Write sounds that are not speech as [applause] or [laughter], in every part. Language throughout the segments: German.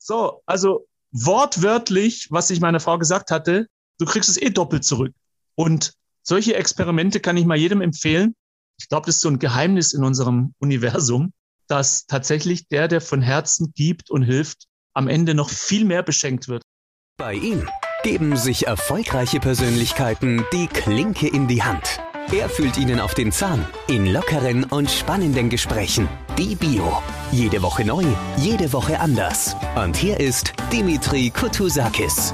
So, also wortwörtlich, was ich meiner Frau gesagt hatte, du kriegst es eh doppelt zurück. Und solche Experimente kann ich mal jedem empfehlen. Ich glaube, das ist so ein Geheimnis in unserem Universum, dass tatsächlich der, der von Herzen gibt und hilft, am Ende noch viel mehr beschenkt wird. Bei ihm geben sich erfolgreiche Persönlichkeiten die Klinke in die Hand. Er fühlt ihnen auf den Zahn in lockeren und spannenden Gesprächen. Die Bio. Jede Woche neu, jede Woche anders. Und hier ist Dimitri Kutusakis.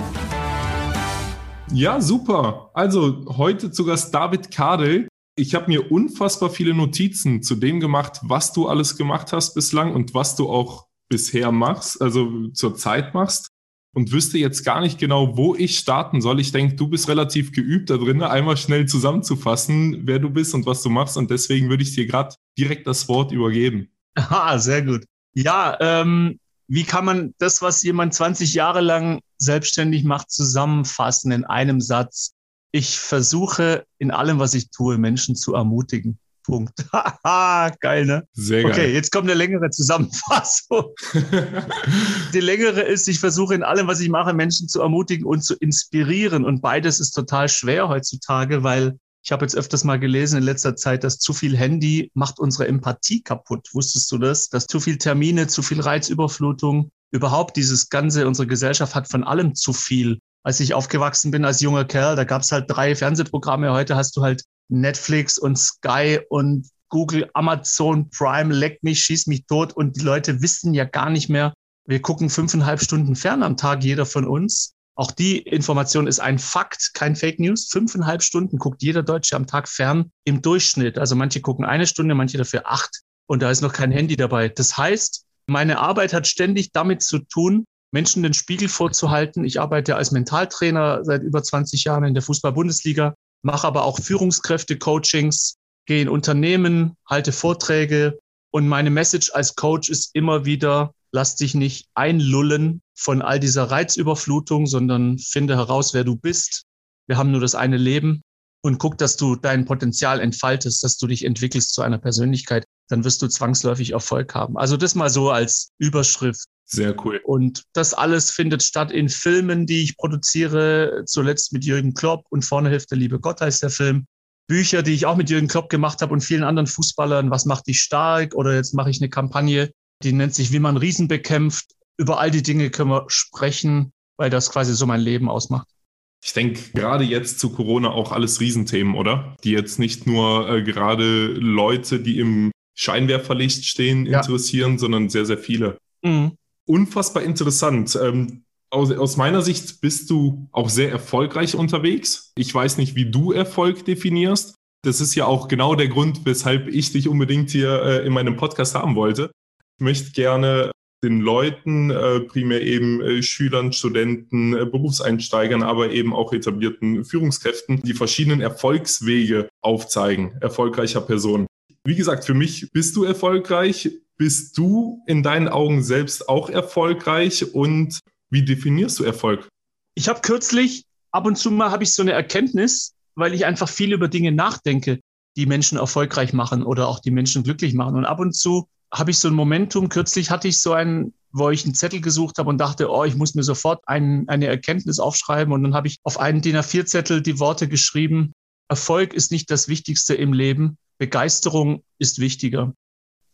Ja, super. Also heute zu Gast David Kadel. Ich habe mir unfassbar viele Notizen zu dem gemacht, was du alles gemacht hast bislang und was du auch bisher machst, also zur Zeit machst und wüsste jetzt gar nicht genau, wo ich starten soll. Ich denke, du bist relativ geübt da drin, einmal schnell zusammenzufassen, wer du bist und was du machst. Und deswegen würde ich dir gerade direkt das Wort übergeben. Ah, sehr gut. Ja, ähm, wie kann man das, was jemand 20 Jahre lang selbstständig macht, zusammenfassen in einem Satz? Ich versuche in allem, was ich tue, Menschen zu ermutigen. Punkt. [laughs] geil, ne? Sehr geil. Okay, jetzt kommt eine längere Zusammenfassung. [laughs] Die längere ist, ich versuche in allem, was ich mache, Menschen zu ermutigen und zu inspirieren. Und beides ist total schwer heutzutage, weil ich habe jetzt öfters mal gelesen in letzter Zeit, dass zu viel Handy macht unsere Empathie kaputt. Wusstest du das? Dass zu viel Termine, zu viel Reizüberflutung, überhaupt dieses ganze, unsere Gesellschaft hat von allem zu viel. Als ich aufgewachsen bin als junger Kerl, da gab es halt drei Fernsehprogramme. Heute hast du halt Netflix und Sky und Google, Amazon Prime, leck mich, schieß mich tot. Und die Leute wissen ja gar nicht mehr, wir gucken fünfeinhalb Stunden fern am Tag, jeder von uns. Auch die Information ist ein Fakt, kein Fake News. Fünfeinhalb Stunden guckt jeder Deutsche am Tag fern im Durchschnitt. Also manche gucken eine Stunde, manche dafür acht. Und da ist noch kein Handy dabei. Das heißt, meine Arbeit hat ständig damit zu tun, Menschen den Spiegel vorzuhalten. Ich arbeite als Mentaltrainer seit über 20 Jahren in der Fußball-Bundesliga mache aber auch Führungskräfte-Coachings, gehe in Unternehmen, halte Vorträge und meine Message als Coach ist immer wieder, lass dich nicht einlullen von all dieser Reizüberflutung, sondern finde heraus, wer du bist. Wir haben nur das eine Leben und guck, dass du dein Potenzial entfaltest, dass du dich entwickelst zu einer Persönlichkeit, dann wirst du zwangsläufig Erfolg haben. Also das mal so als Überschrift. Sehr cool. Und das alles findet statt in Filmen, die ich produziere, zuletzt mit Jürgen Klopp und vorne hilft der liebe Gott heißt der Film. Bücher, die ich auch mit Jürgen Klopp gemacht habe und vielen anderen Fußballern. Was macht dich stark? Oder jetzt mache ich eine Kampagne, die nennt sich Wie man Riesen bekämpft. Über all die Dinge können wir sprechen, weil das quasi so mein Leben ausmacht. Ich denke, gerade jetzt zu Corona auch alles Riesenthemen, oder? Die jetzt nicht nur äh, gerade Leute, die im Scheinwerferlicht stehen, ja. interessieren, sondern sehr, sehr viele. Mhm unfassbar interessant. Ähm, aus, aus, meiner Sicht bist du auch sehr erfolgreich unterwegs. Ich weiß nicht, wie du Erfolg definierst. Das ist ja auch genau der Grund, weshalb ich dich unbedingt hier äh, in meinem Podcast haben wollte. Ich möchte gerne den Leuten, äh, primär eben äh, Schülern, Studenten, äh, Berufseinsteigern, aber eben auch etablierten Führungskräften, die verschiedenen Erfolgswege aufzeigen, erfolgreicher Personen. Wie gesagt, für mich bist du erfolgreich. Bist du in deinen Augen selbst auch erfolgreich und wie definierst du Erfolg? Ich habe kürzlich, ab und zu mal habe ich so eine Erkenntnis, weil ich einfach viel über Dinge nachdenke, die Menschen erfolgreich machen oder auch die Menschen glücklich machen. Und ab und zu habe ich so ein Momentum. Kürzlich hatte ich so einen, wo ich einen Zettel gesucht habe und dachte, oh, ich muss mir sofort ein, eine Erkenntnis aufschreiben. Und dann habe ich auf einen DIN A4-Zettel die Worte geschrieben, Erfolg ist nicht das Wichtigste im Leben, Begeisterung ist wichtiger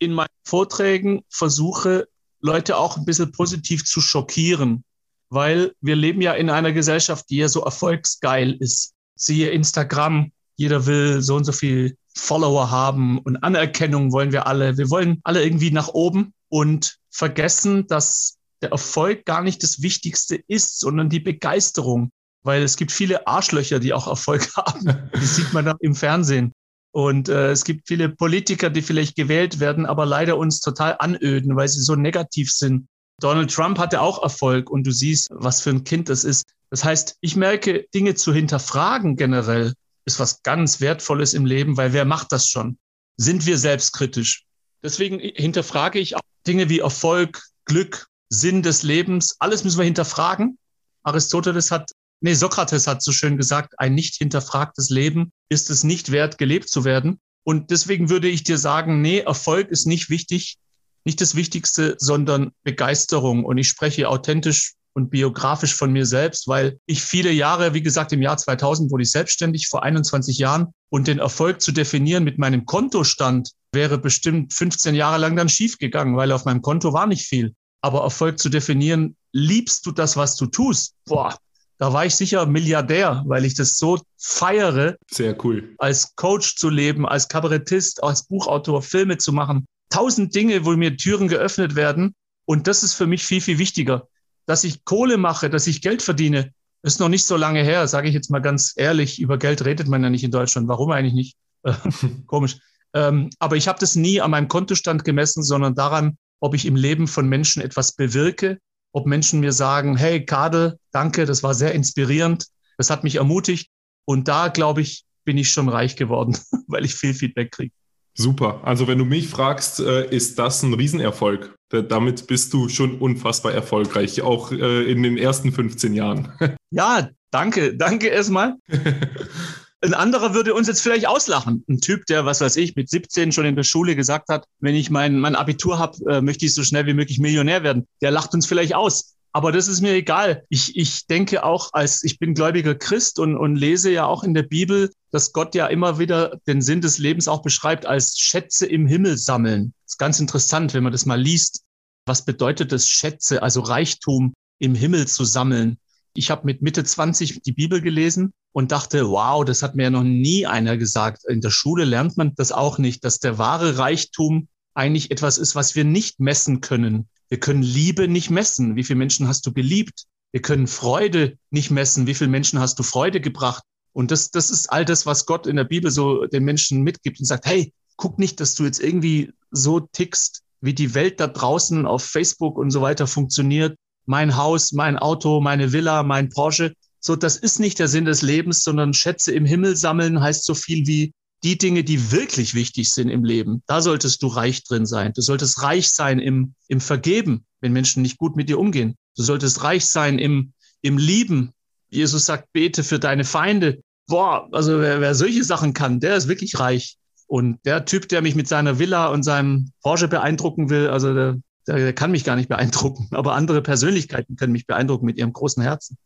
in meinen Vorträgen versuche, Leute auch ein bisschen positiv zu schockieren, weil wir leben ja in einer Gesellschaft, die ja so erfolgsgeil ist. Siehe Instagram, jeder will so und so viel Follower haben und Anerkennung wollen wir alle. Wir wollen alle irgendwie nach oben und vergessen, dass der Erfolg gar nicht das Wichtigste ist, sondern die Begeisterung. Weil es gibt viele Arschlöcher, die auch Erfolg [laughs] haben. Die sieht man dann im Fernsehen. Und äh, es gibt viele Politiker, die vielleicht gewählt werden, aber leider uns total anöden, weil sie so negativ sind. Donald Trump hatte auch Erfolg und du siehst, was für ein Kind das ist. Das heißt, ich merke, Dinge zu hinterfragen generell ist was ganz Wertvolles im Leben, weil wer macht das schon? Sind wir selbstkritisch? Deswegen hinterfrage ich auch Dinge wie Erfolg, Glück, Sinn des Lebens. Alles müssen wir hinterfragen. Aristoteles hat Nee, Sokrates hat so schön gesagt, ein nicht hinterfragtes Leben ist es nicht wert, gelebt zu werden. Und deswegen würde ich dir sagen, nee, Erfolg ist nicht wichtig. nicht das Wichtigste, sondern Begeisterung. Und ich spreche authentisch und biografisch von mir selbst, weil ich viele Jahre, wie gesagt, im Jahr 2000 wurde ich selbstständig, vor 21 Jahren. Und den Erfolg zu definieren mit meinem Kontostand wäre bestimmt 15 Jahre lang dann schiefgegangen, weil auf meinem Konto war nicht viel. Aber Erfolg zu definieren, liebst du das, was du tust? Boah, da war ich sicher Milliardär, weil ich das so feiere. Sehr cool. Als Coach zu leben, als Kabarettist, als Buchautor, Filme zu machen. Tausend Dinge, wo mir Türen geöffnet werden. Und das ist für mich viel, viel wichtiger dass ich Kohle mache, dass ich Geld verdiene, ist noch nicht so lange her, sage ich jetzt mal ganz ehrlich. Über Geld redet man ja nicht in Deutschland. Warum eigentlich nicht? [laughs] [laughs] Komisch. Ähm, aber ich habe das nie an meinem Kontostand gemessen, sondern daran, ob ich im Leben von Menschen etwas bewirke, ob Menschen mir sagen, hey Kadel, danke, das war sehr inspirierend, das hat mich ermutigt. Und da, glaube ich, bin ich schon reich geworden, [laughs] weil ich viel Feedback kriege. Super. Also wenn du mich fragst, äh, ist das ein Riesenerfolg. Damit bist du schon unfassbar erfolgreich, auch äh, in den ersten 15 Jahren. [laughs] Ja, danke. Danke erstmal. [laughs] Ein anderer würde uns jetzt vielleicht auslachen. Ein Typ, der, was weiß ich, mit 17 schon in der Schule gesagt hat, wenn ich mein, mein Abitur habe, äh, möchte ich so schnell wie möglich Millionär werden. Der lacht uns vielleicht aus. Aber das ist mir egal. Ich, ich denke auch, als ich bin gläubiger Christ und, und lese ja auch in der Bibel, dass Gott ja immer wieder den Sinn des Lebens auch beschreibt als Schätze im Himmel sammeln. Das ist ganz interessant, wenn man das mal liest. Was bedeutet das Schätze, also Reichtum im Himmel zu sammeln? Ich habe mit Mitte 20 die Bibel gelesen und dachte, wow, das hat mir ja noch nie einer gesagt. In der Schule lernt man das auch nicht, dass der wahre Reichtum eigentlich etwas ist, was wir nicht messen können. Wir können Liebe nicht messen. Wie viele Menschen hast du geliebt? Wir können Freude nicht messen. Wie viele Menschen hast du Freude gebracht? Und das, das ist all das, was Gott in der Bibel so den Menschen mitgibt und sagt, hey, guck nicht, dass du jetzt irgendwie so tickst, wie die Welt da draußen auf Facebook und so weiter funktioniert. Mein Haus, mein Auto, meine Villa, mein Porsche. So, das ist nicht der Sinn des Lebens, sondern Schätze im Himmel sammeln heißt so viel wie die Dinge, die wirklich wichtig sind im Leben, da solltest du reich drin sein. Du solltest reich sein im, im Vergeben, wenn Menschen nicht gut mit dir umgehen. Du solltest reich sein im, im Lieben. Jesus sagt, bete für deine Feinde. Boah, also wer, wer solche Sachen kann, der ist wirklich reich. Und der Typ, der mich mit seiner Villa und seinem Porsche beeindrucken will, also der, der kann mich gar nicht beeindrucken. [laughs] Aber andere Persönlichkeiten können mich beeindrucken mit ihrem großen Herzen.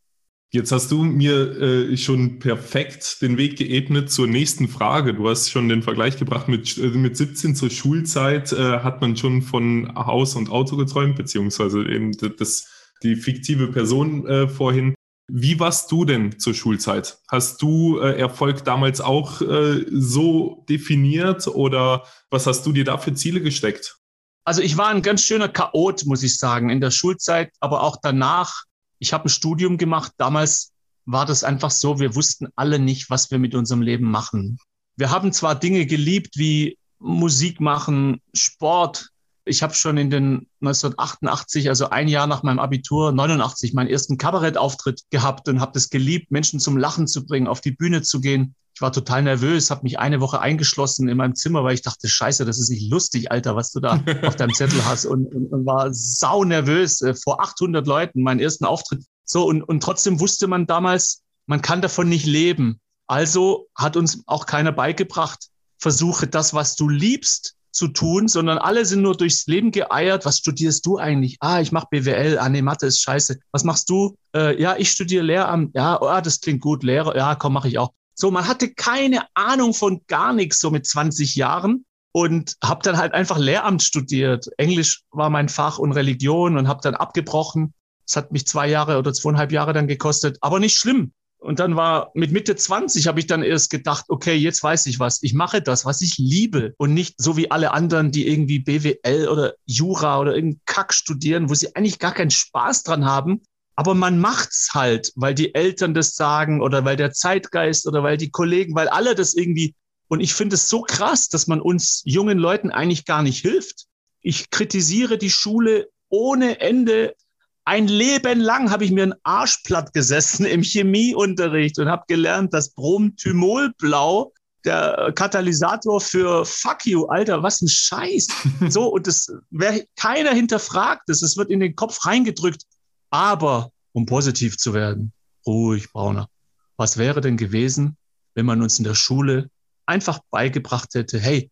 Jetzt hast du mir äh, schon perfekt den Weg geebnet zur nächsten Frage. Du hast schon den Vergleich gebracht mit, äh, mit 17 zur Schulzeit äh, hat man schon von Haus und Auto geträumt, beziehungsweise eben das, die fiktive Person äh, vorhin. Wie warst du denn zur Schulzeit? Hast du äh, Erfolg damals auch äh, so definiert oder was hast du dir da für Ziele gesteckt? Also ich war ein ganz schöner Chaot, muss ich sagen, in der Schulzeit, aber auch danach ich habe ein Studium gemacht. Damals war das einfach so, wir wussten alle nicht, was wir mit unserem Leben machen. Wir haben zwar Dinge geliebt wie Musik machen, Sport. Ich habe schon in den 1988, also ein Jahr nach meinem Abitur, 89, meinen ersten Kabarettauftritt gehabt und habe das geliebt, Menschen zum Lachen zu bringen, auf die Bühne zu gehen. Ich war total nervös, habe mich eine Woche eingeschlossen in meinem Zimmer, weil ich dachte, scheiße, das ist nicht lustig, Alter, was du da [laughs] auf deinem Zettel hast. Und, und, und war sau nervös äh, vor 800 Leuten, meinen ersten Auftritt. So, und, und trotzdem wusste man damals, man kann davon nicht leben. Also hat uns auch keiner beigebracht, versuche das, was du liebst, zu tun, sondern alle sind nur durchs Leben geeiert. Was studierst du eigentlich? Ah, ich mache BWL. Ah, nee, Mathe ist scheiße. Was machst du? Äh, ja, ich studiere Lehramt. Ja, oh, das klingt gut. Lehrer. Ja, komm, mache ich auch. So, man hatte keine Ahnung von gar nichts so mit 20 Jahren und habe dann halt einfach Lehramt studiert. Englisch war mein Fach und Religion und habe dann abgebrochen. Es hat mich zwei Jahre oder zweieinhalb Jahre dann gekostet, aber nicht schlimm. Und dann war mit Mitte 20 habe ich dann erst gedacht, okay, jetzt weiß ich was. Ich mache das, was ich liebe und nicht so wie alle anderen, die irgendwie BWL oder Jura oder irgendeinen Kack studieren, wo sie eigentlich gar keinen Spaß dran haben, aber man macht's halt, weil die Eltern das sagen oder weil der Zeitgeist oder weil die Kollegen, weil alle das irgendwie. Und ich finde es so krass, dass man uns jungen Leuten eigentlich gar nicht hilft. Ich kritisiere die Schule ohne Ende. Ein Leben lang habe ich mir einen Arsch platt gesessen im Chemieunterricht und habe gelernt, dass Bromthymolblau der Katalysator für Fuck you, Alter, was ein Scheiß. [laughs] So, und das, wer, keiner hinterfragt das, es wird in den Kopf reingedrückt. Aber um positiv zu werden, ruhig, Brauner, was wäre denn gewesen, wenn man uns in der Schule einfach beigebracht hätte, hey,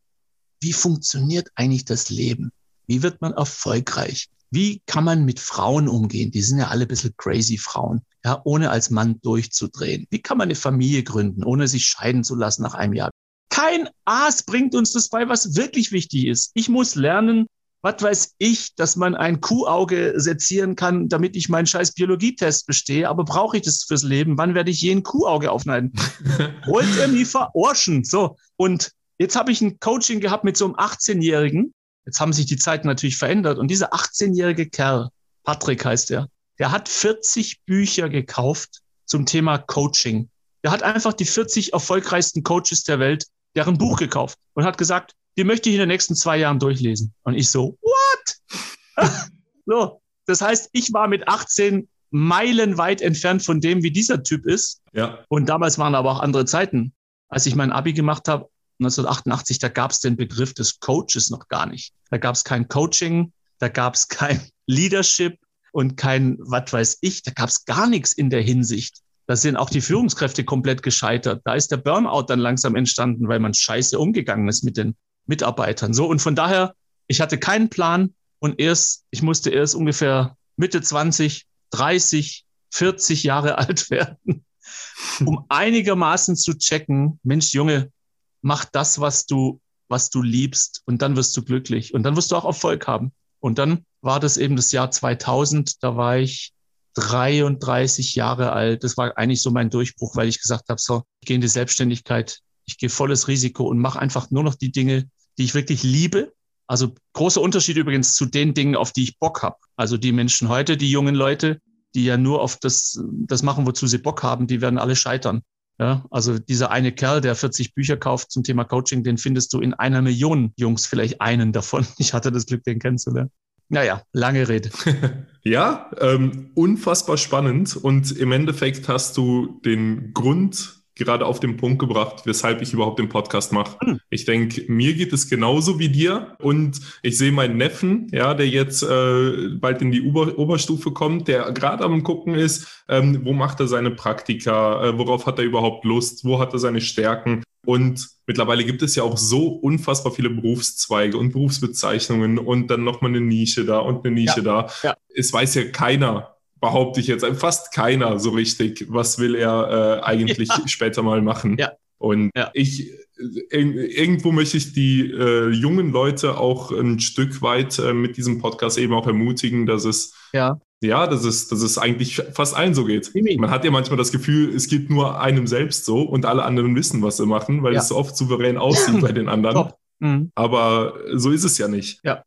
wie funktioniert eigentlich das Leben? Wie wird man erfolgreich? Wie kann man mit Frauen umgehen? Die sind ja alle ein bisschen crazy Frauen, ja, ohne als Mann durchzudrehen. Wie kann man eine Familie gründen, ohne sich scheiden zu lassen nach einem Jahr? Kein Aas bringt uns das bei, was wirklich wichtig ist. Ich muss lernen, was weiß ich, dass man ein Kuhauge sezieren kann, damit ich meinen scheiß Biologietest bestehe, aber brauche ich das fürs Leben? Wann werde ich je ein Kuhauge aufschneiden? [laughs] Wollt ihr mich verarschen? So. Und jetzt habe ich ein Coaching gehabt mit so einem 18-Jährigen. Jetzt haben sich die Zeiten natürlich verändert. Und dieser 18-jährige Kerl, Patrick heißt er, der hat 40 Bücher gekauft zum Thema Coaching. Der hat einfach die 40 erfolgreichsten Coaches der Welt deren Buch gekauft und hat gesagt, die möchte ich in den nächsten zwei Jahren durchlesen. Und ich so, what? [laughs] so, das heißt, ich war mit 18 meilenweit entfernt von dem, wie dieser Typ ist. Ja. Und damals waren aber auch andere Zeiten. Als ich mein Abi gemacht habe, 1988, da gab es den Begriff des Coaches noch gar nicht. Da gab es kein Coaching, da gab es [laughs] kein Leadership und kein, was weiß ich, da gab es gar nichts in der Hinsicht. Da sind auch die Führungskräfte komplett gescheitert. Da ist der Burnout dann langsam entstanden, weil man scheiße umgegangen ist mit den Mitarbeitern. So, und von daher, ich hatte keinen Plan und erst, ich musste erst ungefähr Mitte 20, 30, 40 Jahre [laughs] alt werden, um einigermaßen zu checken, Mensch, Junge, mach das, was du, was du liebst und dann wirst du glücklich und dann wirst du auch Erfolg haben. Und dann war das eben das Jahr 2000, da war ich 33 Jahre alt. Das war eigentlich so mein Durchbruch, weil ich gesagt habe, so, ich gehe in die Selbstständigkeit, ich gehe volles Risiko und mache einfach nur noch die Dinge, die ich wirklich liebe. Also großer Unterschied übrigens zu den Dingen, auf die ich Bock habe. Also die Menschen heute, die jungen Leute, die ja nur auf das, das machen, wozu sie Bock haben, die werden alle scheitern. Ja, also dieser eine Kerl, der 40 Bücher kauft zum Thema Coaching, den findest du in einer Million Jungs, vielleicht einen davon. [laughs] Ich hatte das Glück, den kennenzulernen. Naja, lange Rede. [laughs] ja, ähm, unfassbar spannend. Und im Endeffekt hast du den Grund gerade auf den Punkt gebracht, weshalb ich überhaupt den Podcast mache. Hm. Ich denke, mir geht es genauso wie dir und ich sehe meinen Neffen, ja, der jetzt äh, bald in die Ober Oberstufe kommt, der gerade am gucken ist, ähm, wo macht er seine Praktika, äh, worauf hat er überhaupt Lust, wo hat er seine Stärken und mittlerweile gibt es ja auch so unfassbar viele Berufszweige und Berufsbezeichnungen und dann nochmal eine Nische da und eine Nische ja, da. Ja. Es weiß ja keiner, behaupte ich jetzt, fast keiner so richtig, was will er äh, eigentlich [laughs] ja. später mal machen. Ja. Und ja. ich irgendwo möchte ich die äh, jungen Leute auch ein Stück weit äh, mit diesem Podcast eben auch ermutigen, dass es ja, ja dass, es, dass es eigentlich fast allen so geht. Man hat ja manchmal das Gefühl, es geht nur einem selbst so und alle anderen wissen, was sie machen, weil es so oft souverän aussieht [laughs] bei den anderen. Mhm. Aber so ist es ja nicht. Ja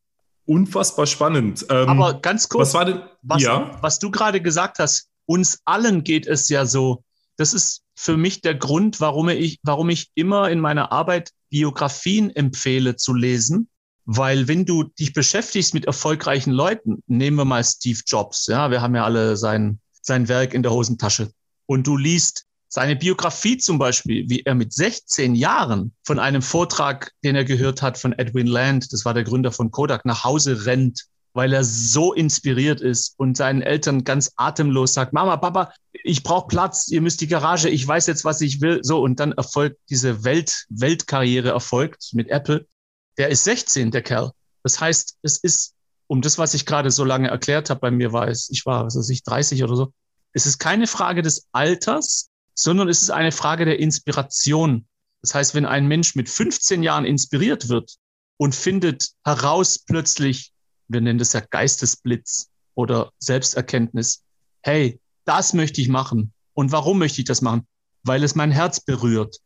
unfassbar spannend. Ähm, Aber ganz kurz, was, war denn, was, ja? was du gerade gesagt hast, uns allen geht es ja so. Das ist für mich der Grund, warum ich, warum ich immer in meiner Arbeit Biografien empfehle zu lesen. Weil wenn du dich beschäftigst mit erfolgreichen Leuten, nehmen wir mal Steve Jobs, ja, wir haben ja alle sein, sein Werk in der Hosentasche. Und du liest seine Biografie zum Beispiel, wie er mit 16 Jahren von einem Vortrag, den er gehört hat von Edwin Land, das war der Gründer von Kodak, nach Hause rennt, weil er so inspiriert ist und seinen Eltern ganz atemlos sagt, Mama, Papa, ich brauche Platz, ihr müsst die Garage, ich weiß jetzt, was ich will. So, und dann erfolgt diese Welt, Weltkarriere erfolgt mit Apple. Der ist 16, der Kerl. Das heißt, es ist, um das, was ich gerade so lange erklärt habe, bei mir war es, ich war, was weiß ich, 30 oder so, es ist keine Frage des Alters, sondern es ist eine Frage der Inspiration. Das heißt, wenn ein Mensch mit 15 Jahren inspiriert wird und findet heraus plötzlich, wir nennen das ja Geistesblitz oder Selbsterkenntnis, hey, das möchte ich machen. Und warum möchte ich das machen? Weil es mein Herz berührt.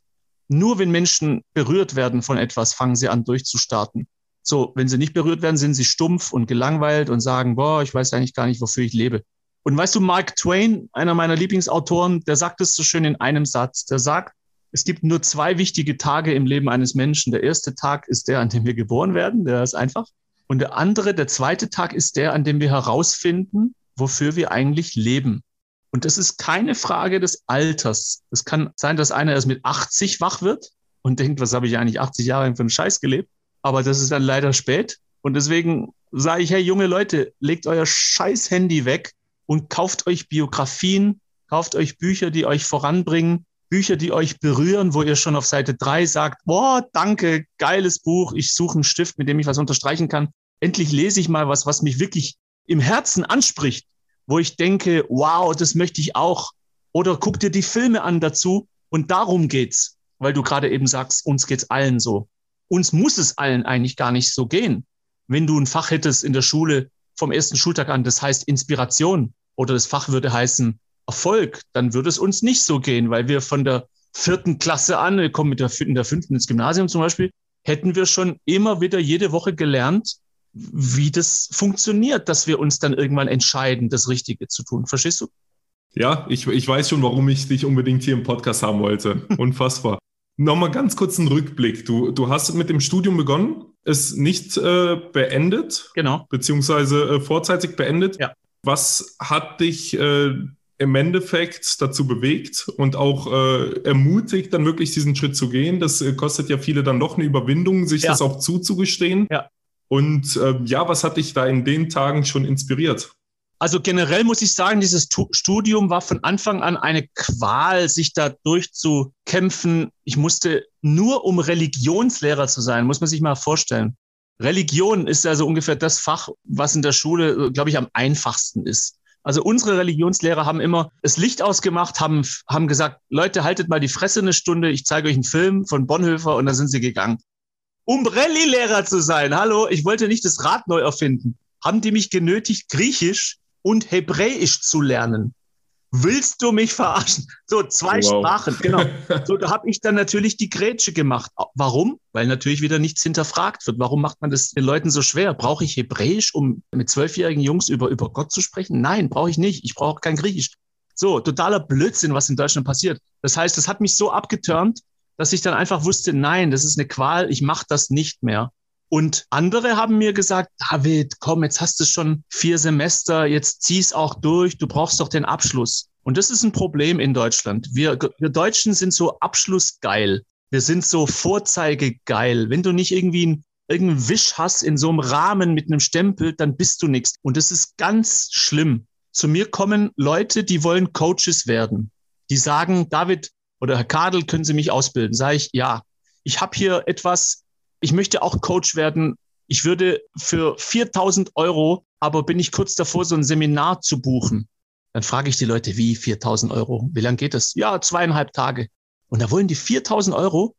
Nur wenn Menschen berührt werden von etwas, fangen sie an durchzustarten. So, wenn sie nicht berührt werden, sind sie stumpf und gelangweilt und sagen, boah, ich weiß eigentlich gar nicht, wofür ich lebe. Und weißt du, Mark Twain, einer meiner Lieblingsautoren, der sagt es so schön in einem Satz. Der sagt, es gibt nur zwei wichtige Tage im Leben eines Menschen. Der erste Tag ist der, an dem wir geboren werden, der ist einfach. Und der andere, der zweite Tag ist der, an dem wir herausfinden, wofür wir eigentlich leben. Und das ist keine Frage des Alters. Es kann sein, dass einer erst mit 80 wach wird und denkt, was habe ich eigentlich 80 Jahre für einen Scheiß gelebt? Aber das ist dann leider spät. Und deswegen sage ich, hey, junge Leute, legt euer scheiß Handy weg und kauft euch Biografien, kauft euch Bücher, die euch voranbringen, Bücher, die euch berühren, wo ihr schon auf Seite drei sagt, boah, danke, geiles Buch, ich suche einen Stift, mit dem ich was unterstreichen kann. endlich lese ich mal was, was mich wirklich im Herzen anspricht, wo ich denke, wow, das möchte ich auch. Oder guck dir die Filme an dazu und darum geht's, weil du gerade eben sagst, uns geht's allen so. Uns muss es allen eigentlich gar nicht so gehen. Wenn du ein Fach hättest in der Schule vom ersten Schultag an, das heißt Inspiration oder das Fach würde heißen Erfolg, dann würde es uns nicht so gehen, weil wir von der vierten Klasse an, wir kommen mit der, in der fünften ins Gymnasium zum Beispiel, hätten wir schon immer wieder jede Woche gelernt, wie das funktioniert, dass wir uns dann irgendwann entscheiden, das Richtige zu tun. Verstehst du? Ja, ich, ich weiß schon, warum ich dich unbedingt hier im Podcast haben wollte. [laughs] Unfassbar. Nochmal ganz kurz einen Rückblick. Du, du hast mit dem Studium begonnen, es nicht äh, beendet. Genau. Beziehungsweise äh, vorzeitig beendet. Ja. Was hat dich äh, im Endeffekt dazu bewegt und auch äh, ermutigt, dann wirklich diesen Schritt zu gehen? Das äh, kostet ja viele dann doch eine Überwindung, sich ja. das auch zuzugestehen. Ja. Und ähm, ja, was hat dich da in den Tagen schon inspiriert? Also generell muss ich sagen, dieses Studium war von Anfang an eine Qual, sich da durchzukämpfen. Ich musste nur, um Religionslehrer zu sein, muss man sich mal vorstellen. Religion ist also ungefähr das Fach, was in der Schule, glaube ich, am einfachsten ist. Also unsere Religionslehrer haben immer das Licht ausgemacht, haben, haben gesagt, Leute, haltet mal die Fresse eine Stunde, ich zeige euch einen Film von Bonhoeffer und dann sind sie gegangen. Um Rallye-Lehrer zu sein, hallo, ich wollte nicht das Rad neu erfinden, haben die mich genötigt, Griechisch und Hebräisch zu lernen. Willst du mich verarschen? So, zwei wow. Sprachen, genau. [laughs] So, da habe ich dann natürlich die Grätsche gemacht. Warum? Weil natürlich wieder nichts hinterfragt wird. Warum macht man das den Leuten so schwer? Brauche ich Hebräisch, um mit zwölfjährigen Jungs über, über Gott zu sprechen? Nein, brauche ich nicht. Ich brauche kein Griechisch. So, totaler Blödsinn, was in Deutschland passiert. Das heißt, das hat mich so abgeturnt, dass ich dann einfach wusste, nein, das ist eine Qual, ich mache das nicht mehr. Und andere haben mir gesagt, David, komm, jetzt hast du schon vier Semester, jetzt zieh's auch durch, du brauchst doch den Abschluss. Und das ist ein Problem in Deutschland. Wir, wir Deutschen sind so abschlussgeil. Wir sind so vorzeigegeil. Wenn du nicht irgendwie einen, irgendeinen Wisch hast in so einem Rahmen mit einem Stempel, dann bist du nichts. Und das ist ganz schlimm. Zu mir kommen Leute, die wollen Coaches werden. Die sagen, David oder Herr Kadel, können Sie mich ausbilden? Sage ich, ja. Ich habe hier etwas, ich möchte auch Coach werden. Ich würde für 4000 Euro, aber bin ich kurz davor, so ein Seminar zu buchen. Dann frage ich die Leute, wie 4000 Euro? Wie lange geht das? Ja, zweieinhalb Tage. Und da wollen die 4000 Euro.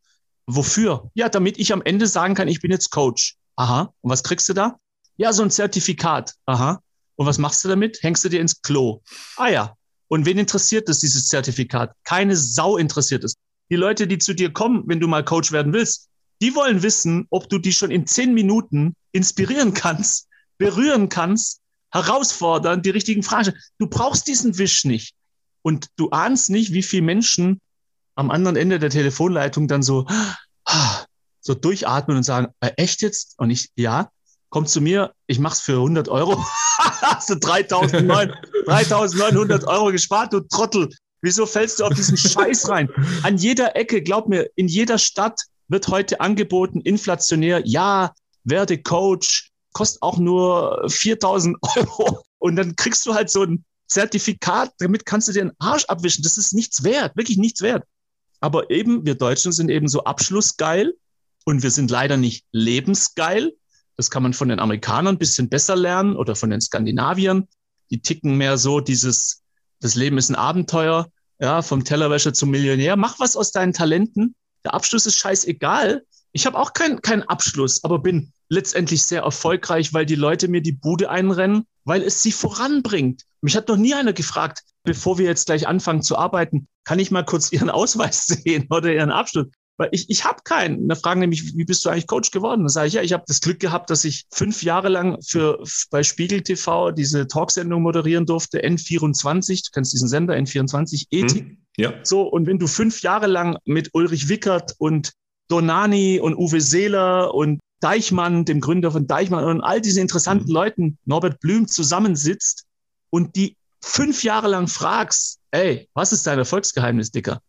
Wofür? Ja, damit ich am Ende sagen kann, ich bin jetzt Coach. Aha. Und was kriegst du da? Ja, so ein Zertifikat. Aha. Und was machst du damit? Hängst du dir ins Klo? Ah ja. Und wen interessiert es, dieses Zertifikat? Keine Sau interessiert es. Die Leute, die zu dir kommen, wenn du mal Coach werden willst, die wollen wissen, ob du die schon in zehn Minuten inspirieren kannst, berühren kannst, herausfordern, die richtigen Fragen. Du brauchst diesen Wisch nicht. Und du ahnst nicht, wie viele Menschen am anderen Ende der Telefonleitung dann so, so durchatmen und sagen, äh, echt jetzt? Und ich, ja, komm zu mir, ich mach's für 100 Euro. [laughs] Hast du 3900 [laughs] Euro gespart, du Trottel. Wieso fällst du auf diesen Scheiß rein? An jeder Ecke, glaub mir, in jeder Stadt wird heute angeboten, inflationär, ja, werde Coach, kostet auch nur 4000 [laughs] Euro. Und dann kriegst du halt so ein Zertifikat, damit kannst du dir den Arsch abwischen. Das ist nichts wert, wirklich nichts wert. Aber eben, wir Deutschen sind eben so abschlussgeil und wir sind leider nicht lebensgeil. Das kann man von den Amerikanern ein bisschen besser lernen oder von den Skandinaviern. Die ticken mehr so dieses, das Leben ist ein Abenteuer, ja, vom Tellerwäscher zum Millionär. Mach was aus deinen Talenten der Abschluss ist scheißegal. Ich habe auch keinen keinen Abschluss, aber bin letztendlich sehr erfolgreich, weil die Leute mir die Bude einrennen, weil es sie voranbringt. Mich hat noch nie einer gefragt, bevor wir jetzt gleich anfangen zu arbeiten, kann ich mal kurz Ihren Ausweis [laughs] sehen oder Ihren Abschluss? Weil ich, ich habe keinen. Da fragen nämlich, wie bist du eigentlich Coach geworden? Dann sage ich, ja, ich habe das Glück gehabt, dass ich fünf Jahre lang für bei Spiegel TV diese Talksendung moderieren durfte, N24, du kennst diesen Sender, N24, Ethik. Hm. Ja. So, und wenn du fünf Jahre lang mit Ulrich Wickert und Donani und Uwe Seeler und Deichmann, dem Gründer von Deichmann und all diese interessanten mhm. Leuten, Norbert Blüm, zusammensitzt und die fünf Jahre lang fragst, ey, was ist dein Erfolgsgeheimnis, Dicker?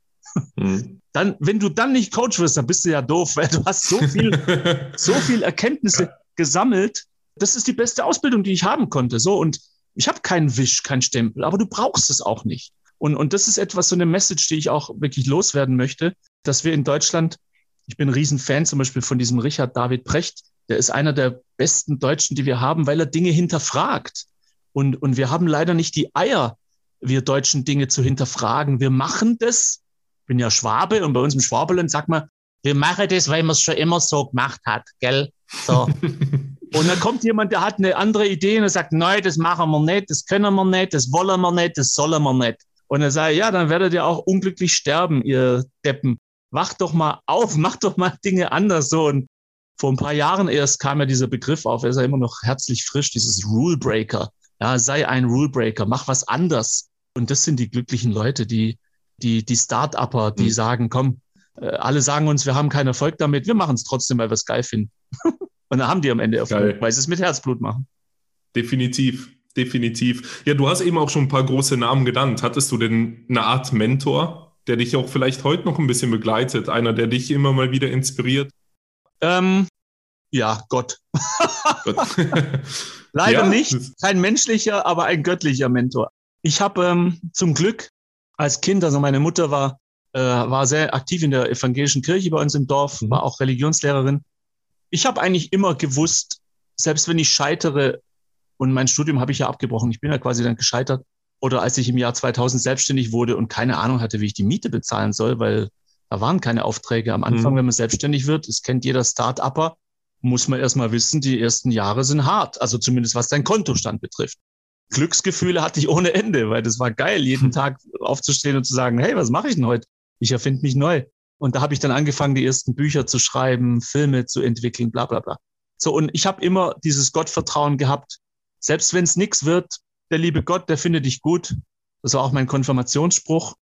Mhm. Dann, wenn du dann nicht Coach wirst, dann bist du ja doof, weil du hast so viel, [laughs] so viel Erkenntnisse gesammelt. Das ist die beste Ausbildung, die ich haben konnte. So, und ich habe keinen Wisch, keinen Stempel, aber du brauchst es auch nicht. Und, und das ist etwas, so eine Message, die ich auch wirklich loswerden möchte, dass wir in Deutschland, ich bin ein Riesenfan zum Beispiel von diesem Richard David Precht, der ist einer der besten Deutschen, die wir haben, weil er Dinge hinterfragt. Und, und wir haben leider nicht die Eier, wir Deutschen Dinge zu hinterfragen. Wir machen das. Ich bin ja Schwabe und bei uns im Schwabeland sagt man, wir machen das, weil man es schon immer so gemacht hat, gell? So. [laughs] und dann kommt jemand, der hat eine andere Idee und sagt, nein, das machen wir nicht, das können wir nicht, das wollen wir nicht, das sollen wir nicht. Und er sagt, ja, dann werdet ihr auch unglücklich sterben, ihr Deppen. Wacht doch mal auf, [laughs] macht doch mal Dinge anders so. Und vor ein paar Jahren erst kam ja dieser Begriff auf, er ist ja immer noch herzlich frisch, dieses Rule Breaker. Ja, sei ein Rule Breaker, mach was anders. Und das sind die glücklichen Leute, die, die, die Start-Upper, die mhm. sagen, komm, äh, alle sagen uns, wir haben keinen Erfolg damit, wir machen es trotzdem, weil wir es geil finden. [laughs] Und dann haben die am Ende Erfolg, geil. weil sie es mit Herzblut machen. Definitiv, definitiv. Ja, du hast eben auch schon ein paar große Namen genannt. Hattest du denn eine Art Mentor, der dich auch vielleicht heute noch ein bisschen begleitet? Einer, der dich immer mal wieder inspiriert? Ähm, ja, Gott. Gott. [laughs] [laughs] Leider ja, nicht. Kein menschlicher, aber ein göttlicher Mentor. Ich habe ähm, zum Glück als Kind, also meine Mutter war, äh, war sehr aktiv in der evangelischen Kirche bei uns im Dorf, mhm. war auch Religionslehrerin. Ich habe eigentlich immer gewusst, selbst wenn ich scheitere, und mein Studium habe ich ja abgebrochen, ich bin ja quasi dann gescheitert, oder als ich im Jahr 2000 selbstständig wurde und keine Ahnung hatte, wie ich die Miete bezahlen soll, weil da waren keine Aufträge am Anfang, mhm. wenn man selbstständig wird. Das kennt jeder Start-Upper. Muss man erstmal wissen, die ersten Jahre sind hart. Also zumindest was dein Kontostand betrifft. Glücksgefühle hatte ich ohne Ende, weil das war geil, jeden [laughs] Tag aufzustehen und zu sagen, hey, was mache ich denn heute? Ich erfinde mich neu. Und da habe ich dann angefangen, die ersten Bücher zu schreiben, Filme zu entwickeln, bla bla bla. So, und ich habe immer dieses Gottvertrauen gehabt, selbst wenn es nichts wird, der liebe Gott, der findet dich gut. Das war auch mein Konfirmationsspruch.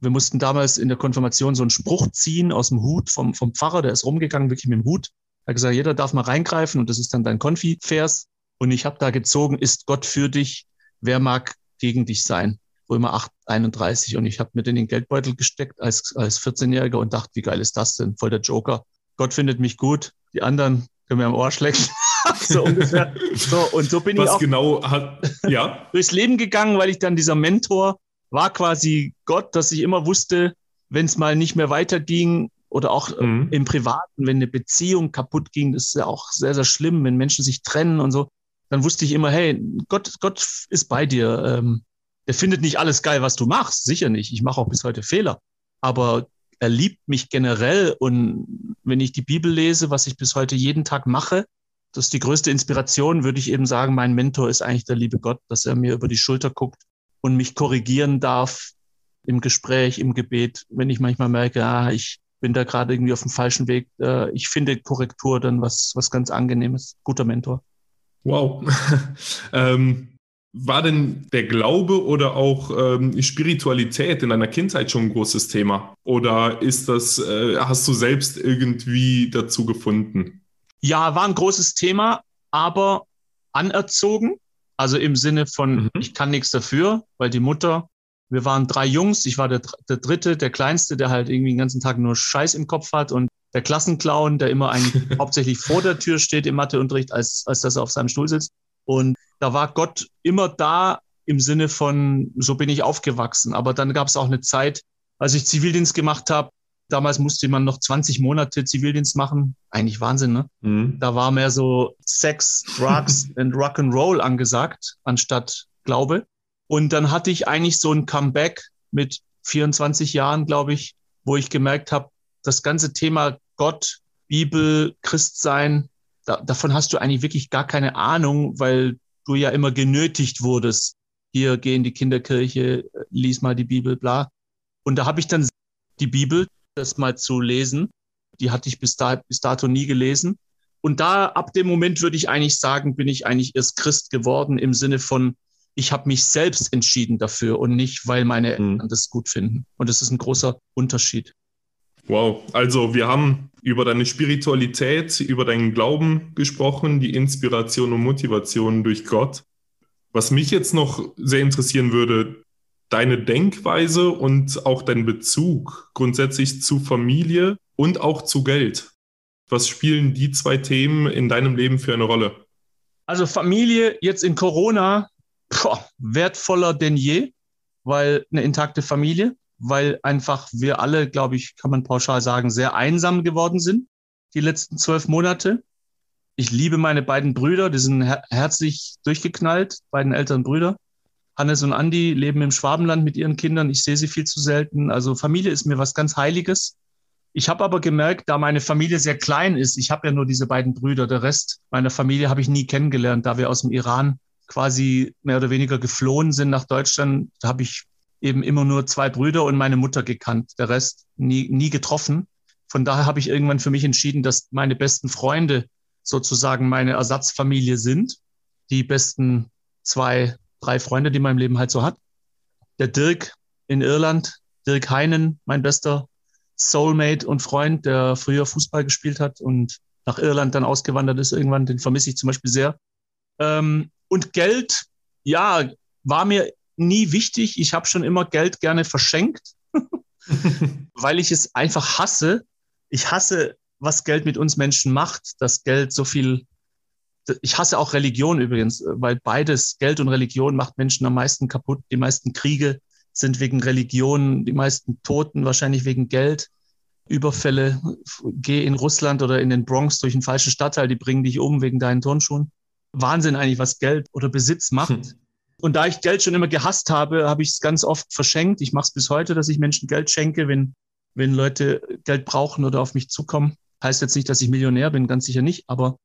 Wir mussten damals in der Konfirmation so einen Spruch ziehen aus dem Hut vom, vom Pfarrer, der ist rumgegangen, wirklich mit dem Hut. Er hat gesagt, jeder darf mal reingreifen und das ist dann dein Konfi-Vers. Und ich habe da gezogen, ist Gott für dich, wer mag gegen dich sein? Römer 8, 31. Und ich habe mir den in den Geldbeutel gesteckt als, als 14-Jähriger und dachte, wie geil ist das denn? Voll der Joker. Gott findet mich gut, die anderen können mir am Ohr schlecken. [laughs] so ungefähr. So, und so bin Was ich auch genau hat, ja. [laughs] durchs Leben gegangen, weil ich dann dieser Mentor war quasi Gott, dass ich immer wusste, wenn es mal nicht mehr weiterging oder auch mhm. im Privaten, wenn eine Beziehung kaputt ging, das ist ja auch sehr, sehr schlimm, wenn Menschen sich trennen und so, dann wusste ich immer, hey, Gott, Gott ist bei dir. Ähm, der findet nicht alles geil, was du machst, sicher nicht. Ich mache auch bis heute Fehler. Aber er liebt mich generell und wenn ich die Bibel lese, was ich bis heute jeden Tag mache, das ist die größte Inspiration, würde ich eben sagen, mein Mentor ist eigentlich der liebe Gott, dass er mir über die Schulter guckt und mich korrigieren darf im Gespräch, im Gebet, wenn ich manchmal merke, ah, ich bin da gerade irgendwie auf dem falschen Weg. Äh, ich finde Korrektur dann was, was ganz Angenehmes. Guter Mentor. Wow. [laughs] ähm, war denn der Glaube oder auch ähm, Spiritualität in deiner Kindheit schon ein großes Thema? Oder ist das, äh, hast du selbst irgendwie dazu gefunden? Ja, war ein großes Thema, aber anerzogen. Also im Sinne von, mhm. ich kann nichts dafür, weil die Mutter, wir waren drei Jungs, ich war der, der dritte, der kleinste, der halt irgendwie den ganzen Tag nur Scheiß im Kopf hat und der Klassenclown, der immer eigentlich [laughs] hauptsächlich vor der Tür steht im Matheunterricht, als, als dass er auf seinem Stuhl sitzt. Und da war Gott immer da im Sinne von, so bin ich aufgewachsen. Aber dann gab es auch eine Zeit, als ich Zivildienst gemacht habe, Damals musste man noch 20 Monate Zivildienst machen. Eigentlich Wahnsinn, ne? Mhm. Da war mehr so Sex, Drugs [laughs] and Rock'n'Roll angesagt, anstatt Glaube. Und dann hatte ich eigentlich so ein Comeback mit 24 Jahren, glaube ich, wo ich gemerkt habe, das ganze Thema Gott, Bibel, Christsein, da, davon hast du eigentlich wirklich gar keine Ahnung, weil du ja immer genötigt wurdest. Hier geh in die Kinderkirche, lies mal die Bibel, bla. Und da habe ich dann die Bibel das mal zu lesen. Die hatte ich bis, da, bis dato nie gelesen. Und da, ab dem Moment würde ich eigentlich sagen, bin ich eigentlich erst Christ geworden im Sinne von, ich habe mich selbst entschieden dafür und nicht, weil meine mhm. Eltern das gut finden. Und das ist ein großer Unterschied. Wow, also wir haben über deine Spiritualität, über deinen Glauben gesprochen, die Inspiration und Motivation durch Gott. Was mich jetzt noch sehr interessieren würde, deine Denkweise und auch dein Bezug grundsätzlich zu Familie und auch zu Geld. Was spielen die zwei Themen in deinem Leben für eine Rolle? Also Familie jetzt in Corona boah, wertvoller denn je, weil eine intakte Familie, weil einfach wir alle, glaube ich, kann man pauschal sagen, sehr einsam geworden sind die letzten zwölf Monate. Ich liebe meine beiden Brüder, die sind her herzlich durchgeknallt, beiden älteren Brüder. Hannes und Andi leben im Schwabenland mit ihren Kindern. Ich sehe sie viel zu selten. Also Familie ist mir was ganz Heiliges. Ich habe aber gemerkt, da meine Familie sehr klein ist, ich habe ja nur diese beiden Brüder, der Rest meiner Familie habe ich nie kennengelernt, da wir aus dem Iran quasi mehr oder weniger geflohen sind nach Deutschland, habe ich eben immer nur zwei Brüder und meine Mutter gekannt, der Rest nie, nie getroffen. Von daher habe ich irgendwann für mich entschieden, dass meine besten Freunde sozusagen meine Ersatzfamilie sind. Die besten zwei, drei Freunde, die im Leben halt so hat. Der Dirk in Irland, Dirk Heinen, mein bester Soulmate und Freund, der früher Fußball gespielt hat und nach Irland dann ausgewandert ist irgendwann, den vermisse ich zum Beispiel sehr. Ähm, und Geld, ja, war mir nie wichtig. Ich habe schon immer Geld gerne verschenkt, [laughs] weil ich es einfach hasse. Ich hasse, was Geld mit uns Menschen macht, dass Geld so viel. Ich hasse auch Religion übrigens, weil beides, Geld und Religion, macht Menschen am meisten kaputt. Die meisten Kriege sind wegen Religion, die meisten Toten wahrscheinlich wegen Geld. Überfälle, geh in Russland oder in den Bronx durch einen falschen Stadtteil, die bringen dich um wegen deinen Turnschuhen. Wahnsinn eigentlich, was Geld oder Besitz macht. Hm. [laughs] Und da ich Geld schon immer gehasst habe, habe ich es ganz oft verschenkt. Ich mache es bis heute, dass ich Menschen Geld schenke, wenn, wenn Leute Geld brauchen oder auf mich zukommen. Heißt jetzt nicht, dass ich Millionär bin, ganz sicher nicht, aber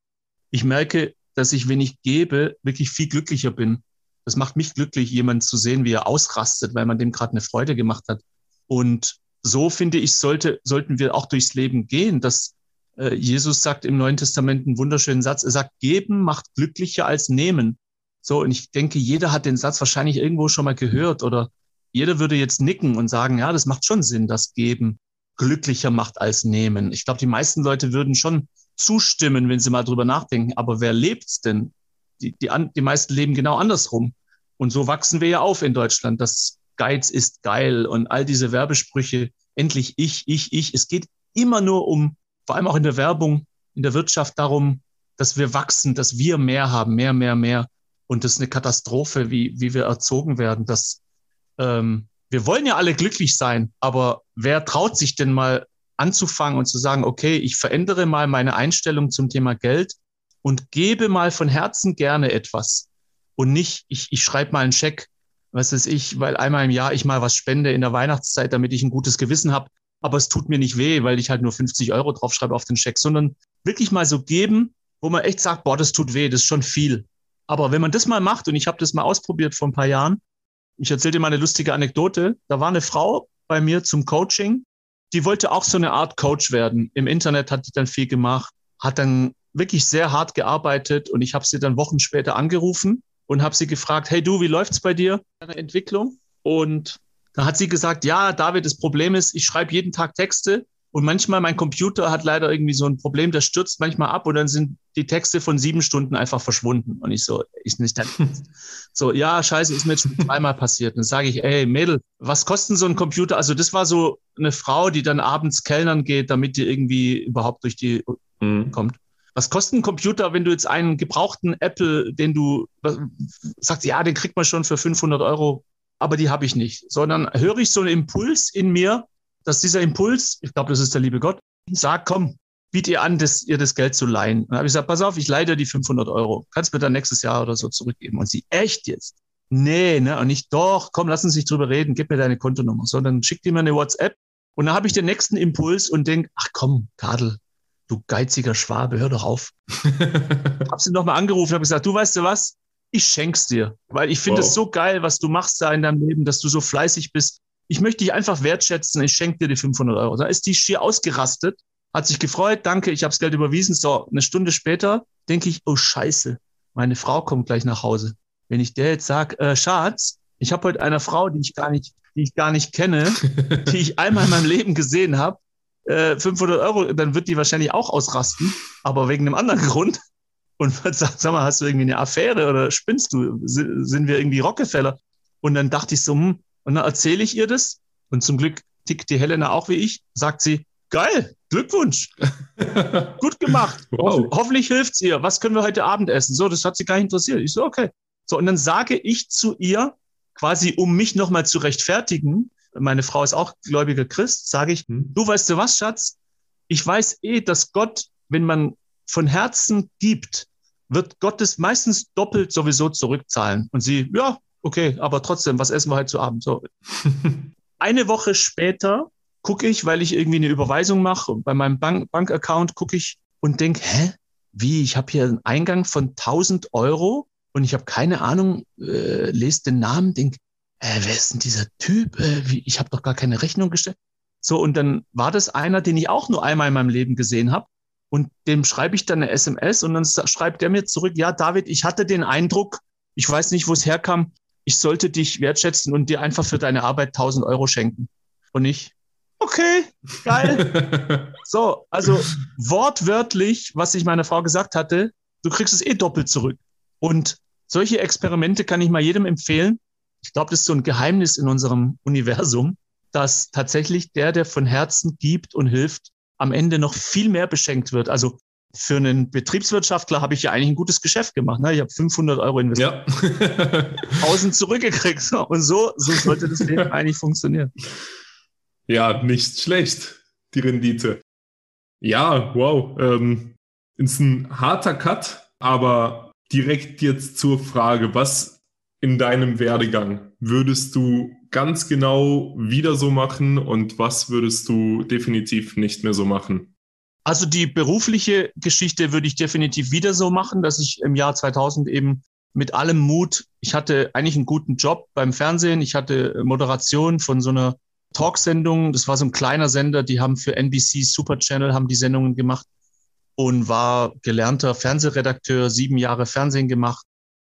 ich merke, dass ich, wenn ich gebe, wirklich viel glücklicher bin. Das macht mich glücklich, jemanden zu sehen, wie er ausrastet, weil man dem gerade eine Freude gemacht hat. Und so finde ich, sollte, sollten wir auch durchs Leben gehen, dass äh, Jesus sagt im Neuen Testament einen wunderschönen Satz. Er sagt, geben macht glücklicher als nehmen. So, und ich denke, jeder hat den Satz wahrscheinlich irgendwo schon mal gehört oder jeder würde jetzt nicken und sagen, ja, das macht schon Sinn, dass Geben glücklicher macht als Nehmen. Ich glaube, die meisten Leute würden schon zustimmen, wenn sie mal drüber nachdenken. Aber wer lebt's denn? Die, die, die meisten leben genau andersrum. Und so wachsen wir ja auf in Deutschland. Das Geiz ist geil und all diese Werbesprüche. Endlich ich, ich, ich. Es geht immer nur um, vor allem auch in der Werbung, in der Wirtschaft darum, dass wir wachsen, dass wir mehr haben, mehr, mehr, mehr. Und das ist eine Katastrophe, wie, wie wir erzogen werden. Dass, ähm, wir wollen ja alle glücklich sein, aber wer traut sich denn mal anzufangen und zu sagen, okay, ich verändere mal meine Einstellung zum Thema Geld und gebe mal von Herzen gerne etwas und nicht, ich, ich schreibe mal einen Scheck, was weiß ich, weil einmal im Jahr ich mal was spende in der Weihnachtszeit, damit ich ein gutes Gewissen habe. Aber es tut mir nicht weh, weil ich halt nur 50 Euro draufschreibe auf den Scheck, sondern wirklich mal so geben, wo man echt sagt, boah, das tut weh, das ist schon viel. Aber wenn man das mal macht, und ich habe das mal ausprobiert vor ein paar Jahren, ich erzähle dir mal eine lustige Anekdote. Da war eine Frau bei mir zum Coaching, die wollte auch so eine Art Coach werden. Im Internet hat die dann viel gemacht, hat dann wirklich sehr hart gearbeitet und ich habe sie dann Wochen später angerufen und habe sie gefragt, hey du, wie läuft's bei dir, deine Entwicklung? Und da hat sie gesagt, ja, David, das Problem ist, ich schreibe jeden Tag Texte und manchmal, mein Computer hat leider irgendwie so ein Problem, der stürzt manchmal ab und dann sind die Texte von sieben Stunden einfach verschwunden. Und ich so, ist nicht dein [laughs] So, ja, scheiße, ist mir jetzt schon zweimal passiert. dann sage ich, ey, Mädel, was kostet so ein Computer? Also das war so eine Frau, die dann abends Kellnern geht, damit die irgendwie überhaupt durch die mhm. kommt. Was kostet ein Computer, wenn du jetzt einen gebrauchten Apple, den du sagst, ja, den kriegt man schon für 500 Euro, aber die habe ich nicht. Sondern höre ich so einen Impuls in mir, dass dieser Impuls, ich glaube, das ist der liebe Gott, sagt, komm, biet ihr an, das, ihr das Geld zu leihen. dann habe ich gesagt, pass auf, ich leihe dir die 500 Euro. Kannst mir dann nächstes Jahr oder so zurückgeben. Und sie, echt jetzt? Nee, ne? Und nicht, doch, komm, lass uns nicht drüber reden, gib mir deine Kontonummer. So, dann schickt die mir eine WhatsApp. Und dann habe ich den nächsten Impuls und denke, ach komm, Tadel, du geiziger Schwabe, hör doch auf. [laughs] hab sie nochmal angerufen, habe gesagt, du weißt du was? Ich schenk's dir, weil ich finde es wow. so geil, was du machst da in deinem Leben, dass du so fleißig bist ich möchte dich einfach wertschätzen, ich schenke dir die 500 Euro. Da ist die schier ausgerastet, hat sich gefreut, danke, ich habe das Geld überwiesen. So, eine Stunde später denke ich, oh scheiße, meine Frau kommt gleich nach Hause. Wenn ich der jetzt sage, äh, Schatz, ich habe heute eine Frau, die ich gar nicht, die ich gar nicht kenne, [laughs] die ich einmal in meinem Leben gesehen habe, äh, 500 Euro, dann wird die wahrscheinlich auch ausrasten, aber wegen einem anderen Grund. Und [laughs] sagt, sag mal, hast du irgendwie eine Affäre oder spinnst du? Sind wir irgendwie Rockefeller? Und dann dachte ich so, hm, und dann erzähle ich ihr das. Und zum Glück tickt die Helena auch wie ich, sagt sie, geil, Glückwunsch. [laughs] Gut gemacht. Wow. Ho hoffentlich hilft's ihr. Was können wir heute Abend essen? So, das hat sie gar nicht interessiert. Ich so, okay. So, und dann sage ich zu ihr, quasi um mich nochmal zu rechtfertigen, meine Frau ist auch gläubiger Christ, sage ich, hm. du weißt du was, Schatz? Ich weiß eh, dass Gott, wenn man von Herzen gibt, wird Gott es meistens doppelt sowieso zurückzahlen. Und sie, ja, okay, aber trotzdem, was essen wir heute zu Abend? So. [laughs] Eine Woche später gucke ich, weil ich irgendwie eine Überweisung mache, bei meinem Bank Bankaccount gucke ich und denke, hä, wie, ich habe hier einen Eingang von 1000 Euro und ich habe keine Ahnung, äh, lese den Namen, denke, äh, wer ist denn dieser Typ? Äh, wie, ich habe doch gar keine Rechnung gestellt. So, und dann war das einer, den ich auch nur einmal in meinem Leben gesehen habe. Und dem schreibe ich dann eine SMS und dann schreibt der mir zurück, ja, David, ich hatte den Eindruck, ich weiß nicht, wo es herkam, ich sollte dich wertschätzen und dir einfach für deine Arbeit 1000 Euro schenken. Und ich, okay, geil. [laughs] so, also wortwörtlich, was ich meiner Frau gesagt hatte, du kriegst es eh doppelt zurück. Und solche Experimente kann ich mal jedem empfehlen. Ich glaube, das ist so ein Geheimnis in unserem Universum, dass tatsächlich der, der von Herzen gibt und hilft, am Ende noch viel mehr beschenkt wird. Also für einen Betriebswirtschaftler habe ich ja eigentlich ein gutes Geschäft gemacht. Ne? Ich habe 500 Euro investiert, ja. [laughs] 1000 zurückgekriegt. Und so, so sollte das Leben [laughs] eigentlich funktionieren. Ja, nicht schlecht, die Rendite. Ja, wow. Ähm, ist ein harter Cut, aber direkt jetzt zur Frage, was in deinem Werdegang würdest du ganz genau wieder so machen und was würdest du definitiv nicht mehr so machen? Also die berufliche Geschichte würde ich definitiv wieder so machen, dass ich im Jahr 2000 eben mit allem Mut, ich hatte eigentlich einen guten Job beim Fernsehen, ich hatte Moderation von so einer Talksendung, das war so ein kleiner Sender, die haben für NBC Super Channel haben die Sendungen gemacht und war gelernter Fernsehredakteur, sieben Jahre Fernsehen gemacht,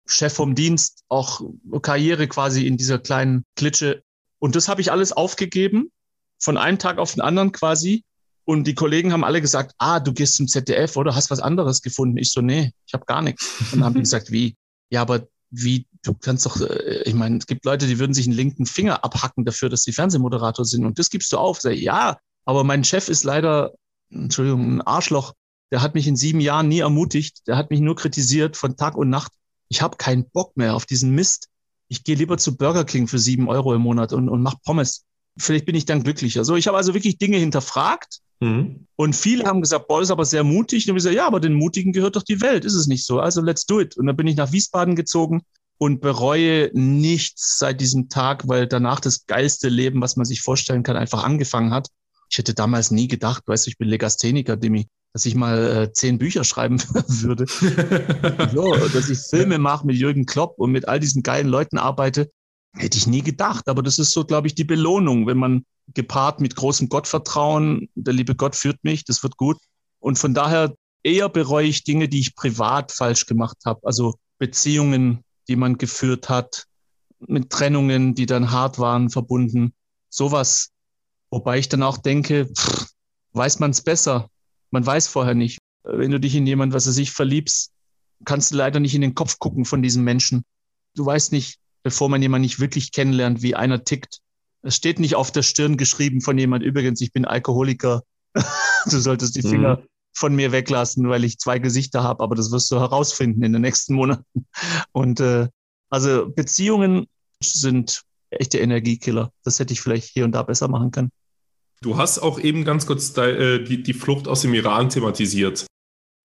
Chef vom Dienst, auch Karriere quasi in dieser kleinen Klitsche. Und das habe ich alles aufgegeben, von einem Tag auf den anderen quasi und die Kollegen haben alle gesagt, ah, du gehst zum ZDF oder hast was anderes gefunden. Ich so, nee, ich habe gar nichts. Und dann haben die gesagt, wie? Ja, aber wie, du kannst doch, äh, ich meine, es gibt Leute, die würden sich einen linken Finger abhacken dafür, dass sie Fernsehmoderator sind. Und das gibst du auf. Sag, ja, aber mein Chef ist leider, Entschuldigung, ein Arschloch. Der hat mich in sieben Jahren nie ermutigt. Der hat mich nur kritisiert von Tag und Nacht. Ich habe keinen Bock mehr auf diesen Mist. Ich gehe lieber zu Burger King für sieben Euro im Monat und, und mach Pommes. Vielleicht bin ich dann glücklicher. So, ich habe also wirklich Dinge hinterfragt Mhm. Und viele haben gesagt, boah, das ist aber sehr mutig. Und ich gesagt, ja, aber den Mutigen gehört doch die Welt, ist es nicht so? Also let's do it. Und dann bin ich nach Wiesbaden gezogen und bereue nichts seit diesem Tag, weil danach das geilste Leben, was man sich vorstellen kann, einfach angefangen hat. Ich hätte damals nie gedacht, weißt du, ich bin Legastheniker, Demi, dass ich mal äh, zehn Bücher schreiben [laughs] würde. [laughs] so, dass ich Filme mache mit Jürgen Klopp und mit all diesen geilen Leuten arbeite, hätte ich nie gedacht. Aber das ist so, glaube ich, die Belohnung, wenn man gepaart mit großem Gottvertrauen. Der liebe Gott führt mich, das wird gut. Und von daher eher bereue ich Dinge, die ich privat falsch gemacht habe. Also Beziehungen, die man geführt hat, mit Trennungen, die dann hart waren, verbunden. Sowas. Wobei ich dann auch denke, pff, weiß man es besser? Man weiß vorher nicht. Wenn du dich in jemand, was er sich verliebst, kannst du leider nicht in den Kopf gucken von diesem Menschen. Du weißt nicht, bevor man jemanden nicht wirklich kennenlernt, wie einer tickt. Es steht nicht auf der Stirn geschrieben von jemand, übrigens, ich bin Alkoholiker. [laughs] du solltest die Finger mhm. von mir weglassen, weil ich zwei Gesichter habe, aber das wirst du herausfinden in den nächsten Monaten. Und äh, also Beziehungen sind echte Energiekiller. Das hätte ich vielleicht hier und da besser machen können. Du hast auch eben ganz kurz die, die, die Flucht aus dem Iran thematisiert.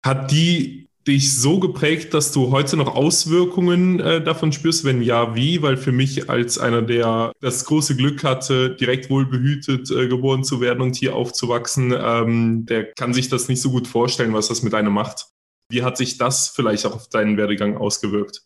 Hat die dich so geprägt, dass du heute noch Auswirkungen äh, davon spürst? Wenn ja, wie? Weil für mich als einer, der das große Glück hatte, direkt wohlbehütet äh, geboren zu werden und hier aufzuwachsen, ähm, der kann sich das nicht so gut vorstellen, was das mit einem macht. Wie hat sich das vielleicht auch auf deinen Werdegang ausgewirkt?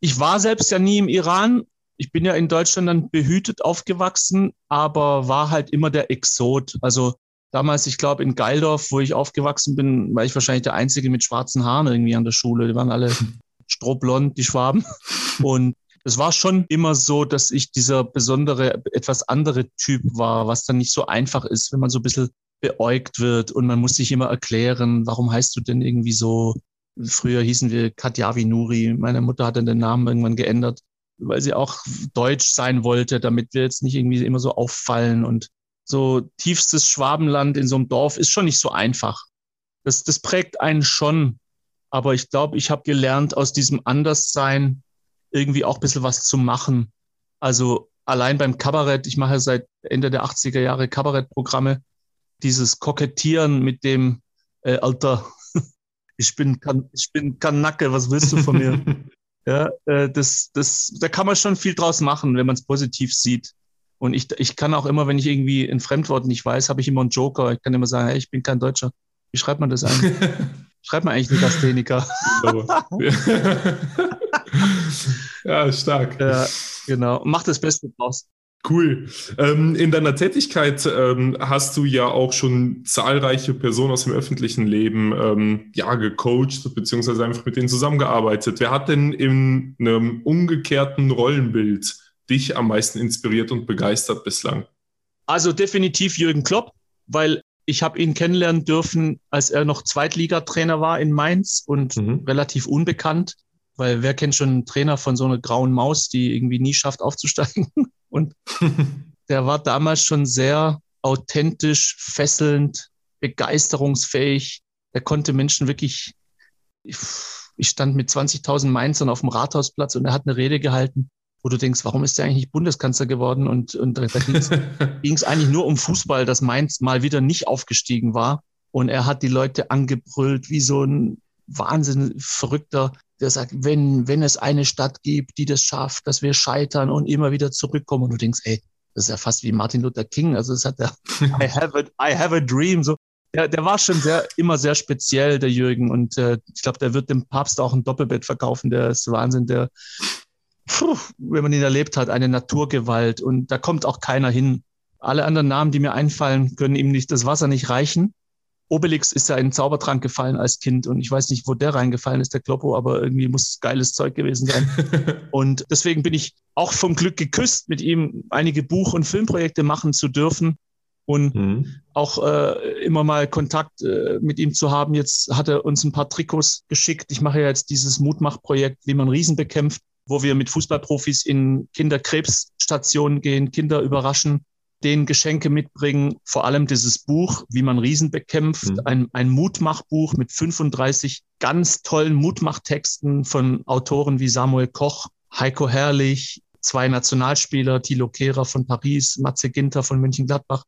Ich war selbst ja nie im Iran. Ich bin ja in Deutschland dann behütet aufgewachsen, aber war halt immer der Exot. Also damals, ich glaube, in Geildorf, wo ich aufgewachsen bin, war ich wahrscheinlich der Einzige mit schwarzen Haaren irgendwie an der Schule. Die waren alle [laughs] strohblond, die Schwaben. Und es war schon immer so, dass ich dieser besondere, etwas andere Typ war, was dann nicht so einfach ist, wenn man so ein bisschen beäugt wird und man muss sich immer erklären, warum heißt du denn irgendwie so? Früher hießen wir Katjavi Nuri. Meine Mutter hat dann den Namen irgendwann geändert, weil sie auch deutsch sein wollte, damit wir jetzt nicht irgendwie immer so auffallen und so tiefstes Schwabenland in so einem Dorf ist schon nicht so einfach. Das, das prägt einen schon. Aber ich glaube, ich habe gelernt, aus diesem Anderssein irgendwie auch ein bisschen was zu machen. Also allein beim Kabarett, ich mache seit Ende der 80er Jahre Kabarettprogramme, dieses Kokettieren mit dem äh, Alter, [laughs] ich bin, ich bin Kanacke, was willst du von mir? [laughs] ja, äh, das, das, da kann man schon viel draus machen, wenn man es positiv sieht. Und ich, ich kann auch immer, wenn ich irgendwie ein Fremdwort nicht weiß, habe ich immer einen Joker. Ich kann immer sagen, hey, ich bin kein Deutscher. Wie schreibt man das eigentlich? [laughs] schreibt man eigentlich Legastheniker? ja, [laughs] stark. Ja, genau. Mach das Beste draus. Cool. Ähm, in deiner Tätigkeit ähm, hast du ja auch schon zahlreiche Personen aus dem öffentlichen Leben ähm, ja, gecoacht, beziehungsweise einfach mit denen zusammengearbeitet. Wer hat denn in einem umgekehrten Rollenbild dich am meisten inspiriert und begeistert bislang? Also definitiv Jürgen Klopp, weil ich habe ihn kennenlernen dürfen, als er noch Zweitligatrainer war in Mainz und mhm. relativ unbekannt, weil wer kennt schon einen Trainer von so einer grauen Maus, die irgendwie nie schafft aufzusteigen? [laughs] Und [laughs] der war damals schon sehr authentisch, fesselnd, begeisterungsfähig. Er konnte Menschen wirklich, ich, ich stand mit 20.000 Mainzern auf dem Rathausplatz und er hat eine Rede gehalten, wo du denkst, warum ist der eigentlich nicht Bundeskanzler geworden? Und, und da ging es [laughs] eigentlich nur um Fußball, dass Mainz mal wieder nicht aufgestiegen war. Und er hat die Leute angebrüllt wie so ein Wahnsinn verrückter der sagt, wenn, wenn es eine Stadt gibt, die das schafft, dass wir scheitern und immer wieder zurückkommen und du denkst, ey, das ist ja fast wie Martin Luther King. Also es hat der [laughs] I have a, I have a dream. So, der, der war schon sehr, immer sehr speziell, der Jürgen. Und äh, ich glaube, der wird dem Papst auch ein Doppelbett verkaufen. Der ist Wahnsinn. Der, puh, wenn man ihn erlebt hat, eine Naturgewalt. Und da kommt auch keiner hin. Alle anderen Namen, die mir einfallen, können ihm nicht das Wasser nicht reichen. Obelix ist ja in den Zaubertrank gefallen als Kind und ich weiß nicht, wo der reingefallen ist, der Kloppo, aber irgendwie muss es geiles Zeug gewesen sein. [laughs] und deswegen bin ich auch vom Glück geküsst, mit ihm einige Buch- und Filmprojekte machen zu dürfen und mhm. auch äh, immer mal Kontakt äh, mit ihm zu haben. Jetzt hat er uns ein paar Trikots geschickt. Ich mache ja jetzt dieses Mutmachprojekt, wie man Riesen bekämpft, wo wir mit Fußballprofis in Kinderkrebsstationen gehen, Kinder überraschen den Geschenke mitbringen, vor allem dieses Buch, wie man Riesen bekämpft, mhm. ein, ein Mutmachbuch mit 35 ganz tollen Mutmachtexten von Autoren wie Samuel Koch, Heiko Herrlich, zwei Nationalspieler, Thilo Kehrer von Paris, Matze Ginter von Mönchengladbach.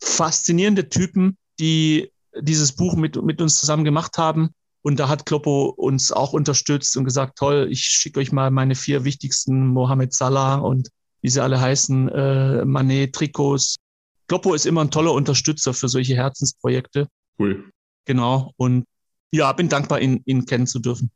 Faszinierende Typen, die dieses Buch mit, mit uns zusammen gemacht haben. Und da hat Kloppo uns auch unterstützt und gesagt, toll, ich schicke euch mal meine vier wichtigsten Mohamed Salah und wie sie alle heißen, äh, Manet, Trikots. Kloppo ist immer ein toller Unterstützer für solche Herzensprojekte. Cool. Genau. Und ja, bin dankbar, ihn, ihn kennen zu dürfen.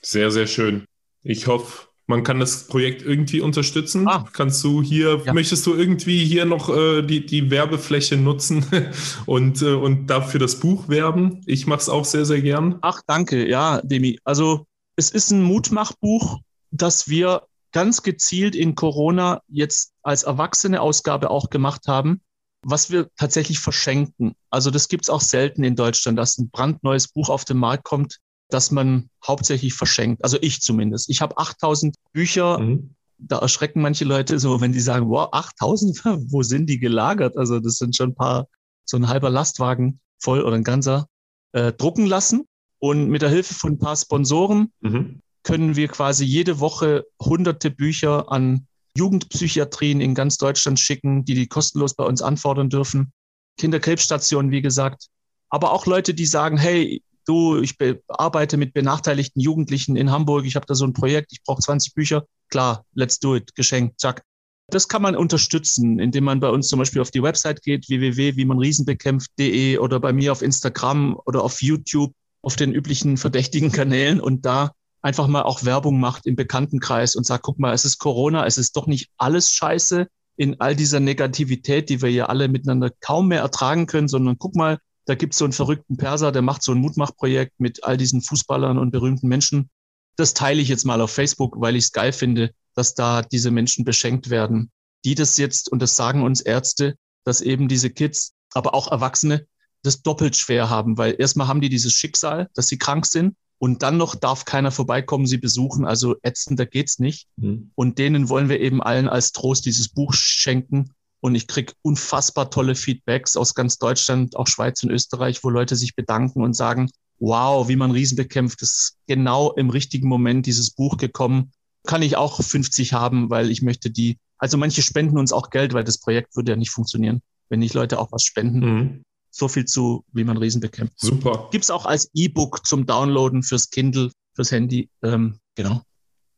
Sehr, sehr schön. Ich hoffe, man kann das Projekt irgendwie unterstützen. Ah. Kannst du hier, ja. möchtest du irgendwie hier noch äh, die, die Werbefläche nutzen [laughs] und, äh, und dafür das Buch werben? Ich mache es auch sehr, sehr gern. Ach, danke. Ja, Demi. Also es ist ein Mutmachbuch, das wir ganz gezielt in Corona jetzt als erwachsene Ausgabe auch gemacht haben, was wir tatsächlich verschenken. Also das gibt es auch selten in Deutschland, dass ein brandneues Buch auf den Markt kommt, das man hauptsächlich verschenkt. Also ich zumindest. Ich habe 8000 Bücher. Mhm. Da erschrecken manche Leute so, wenn die sagen, wow, 8000, [laughs] wo sind die gelagert? Also das sind schon ein paar, so ein halber Lastwagen voll oder ein ganzer, äh, drucken lassen. Und mit der Hilfe von ein paar Sponsoren mhm können wir quasi jede Woche hunderte Bücher an Jugendpsychiatrien in ganz Deutschland schicken, die die kostenlos bei uns anfordern dürfen. Kinderkrebsstationen, wie gesagt. Aber auch Leute, die sagen, hey, du, ich arbeite mit benachteiligten Jugendlichen in Hamburg, ich habe da so ein Projekt, ich brauche 20 Bücher. Klar, let's do it, geschenkt, zack. Das kann man unterstützen, indem man bei uns zum Beispiel auf die Website geht, www.wiemanriesenbekämpft.de oder bei mir auf Instagram oder auf YouTube, auf den üblichen verdächtigen Kanälen und da einfach mal auch Werbung macht im Bekanntenkreis und sagt, guck mal, es ist Corona, es ist doch nicht alles scheiße in all dieser Negativität, die wir ja alle miteinander kaum mehr ertragen können, sondern guck mal, da gibt es so einen verrückten Perser, der macht so ein Mutmachprojekt mit all diesen Fußballern und berühmten Menschen. Das teile ich jetzt mal auf Facebook, weil ich es geil finde, dass da diese Menschen beschenkt werden. Die das jetzt, und das sagen uns Ärzte, dass eben diese Kids, aber auch Erwachsene, das doppelt schwer haben, weil erstmal haben die dieses Schicksal, dass sie krank sind und dann noch darf keiner vorbeikommen, sie besuchen. Also ätzender geht's nicht. Mhm. Und denen wollen wir eben allen als Trost dieses Buch schenken. Und ich krieg unfassbar tolle Feedbacks aus ganz Deutschland, auch Schweiz und Österreich, wo Leute sich bedanken und sagen, wow, wie man Riesen bekämpft, ist genau im richtigen Moment dieses Buch gekommen. Kann ich auch 50 haben, weil ich möchte die, also manche spenden uns auch Geld, weil das Projekt würde ja nicht funktionieren, wenn nicht Leute auch was spenden. Mhm. So viel zu, wie man Riesen bekämpft. Super. Gibt es auch als E-Book zum Downloaden fürs Kindle, fürs Handy. Ähm, genau.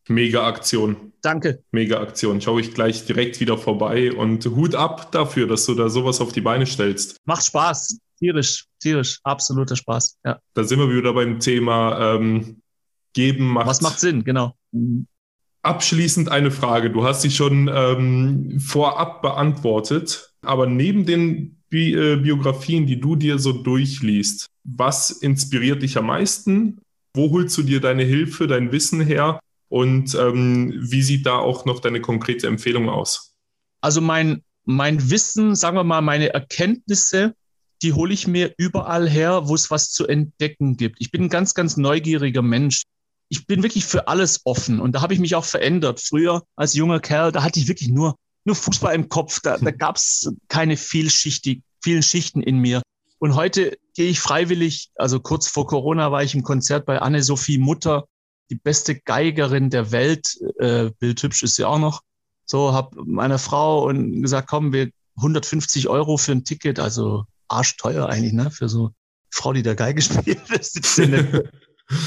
Mega Aktion. Danke. Mega Aktion. Schaue ich gleich direkt wieder vorbei und Hut ab dafür, dass du da sowas auf die Beine stellst. Macht Spaß. Tierisch, tierisch. Absoluter Spaß. Ja. Da sind wir wieder beim Thema ähm, Geben macht. Was macht Sinn, genau. Abschließend eine Frage. Du hast sie schon ähm, vorab beantwortet, aber neben den Bi äh, Biografien, die du dir so durchliest, was inspiriert dich am meisten? Wo holst du dir deine Hilfe, dein Wissen her? Und ähm, wie sieht da auch noch deine konkrete Empfehlung aus? Also mein, mein Wissen, sagen wir mal, meine Erkenntnisse, die hole ich mir überall her, wo es was zu entdecken gibt. Ich bin ein ganz, ganz neugieriger Mensch. Ich bin wirklich für alles offen und da habe ich mich auch verändert. Früher als junger Kerl, da hatte ich wirklich nur, nur Fußball im Kopf. Da, da gab es keine vielschichtig, vielen Schichten in mir. Und heute gehe ich freiwillig, also kurz vor Corona war ich im Konzert bei Anne-Sophie Mutter die beste Geigerin der Welt, äh, bildhübsch ist sie auch noch. So, habe meiner Frau und gesagt, komm, wir 150 Euro für ein Ticket, also arschteuer eigentlich, ne, für so eine Frau, die da Geige [laughs] spielt. Das sitzt in der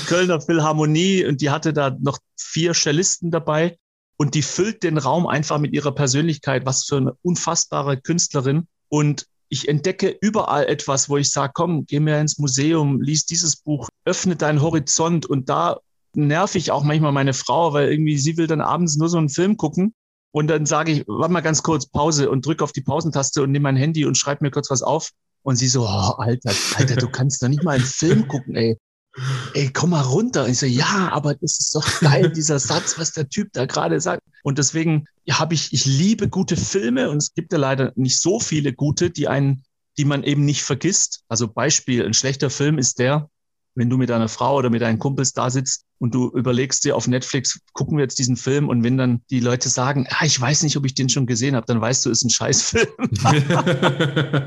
Kölner Philharmonie und die hatte da noch vier Cellisten dabei und die füllt den Raum einfach mit ihrer Persönlichkeit. Was für eine unfassbare Künstlerin. Und ich entdecke überall etwas, wo ich sage, komm, geh mir ins Museum, lies dieses Buch, öffne deinen Horizont und da nerv ich auch manchmal meine Frau, weil irgendwie sie will dann abends nur so einen Film gucken. Und dann sage ich, warte mal ganz kurz Pause und drücke auf die Pausentaste und nehme mein Handy und schreibe mir kurz was auf. Und sie so, oh, Alter, Alter, du kannst doch nicht mal einen Film gucken, ey. Ey, komm mal runter. Und ich so, ja, aber das ist doch geil, dieser Satz, was der Typ da gerade sagt. Und deswegen habe ich, ich liebe gute Filme und es gibt ja leider nicht so viele gute, die einen, die man eben nicht vergisst. Also Beispiel, ein schlechter Film ist der, wenn du mit deiner Frau oder mit deinen Kumpels da sitzt und du überlegst dir auf Netflix, gucken wir jetzt diesen Film und wenn dann die Leute sagen, ah, ich weiß nicht, ob ich den schon gesehen habe, dann weißt du, es ist ein Scheißfilm. [laughs]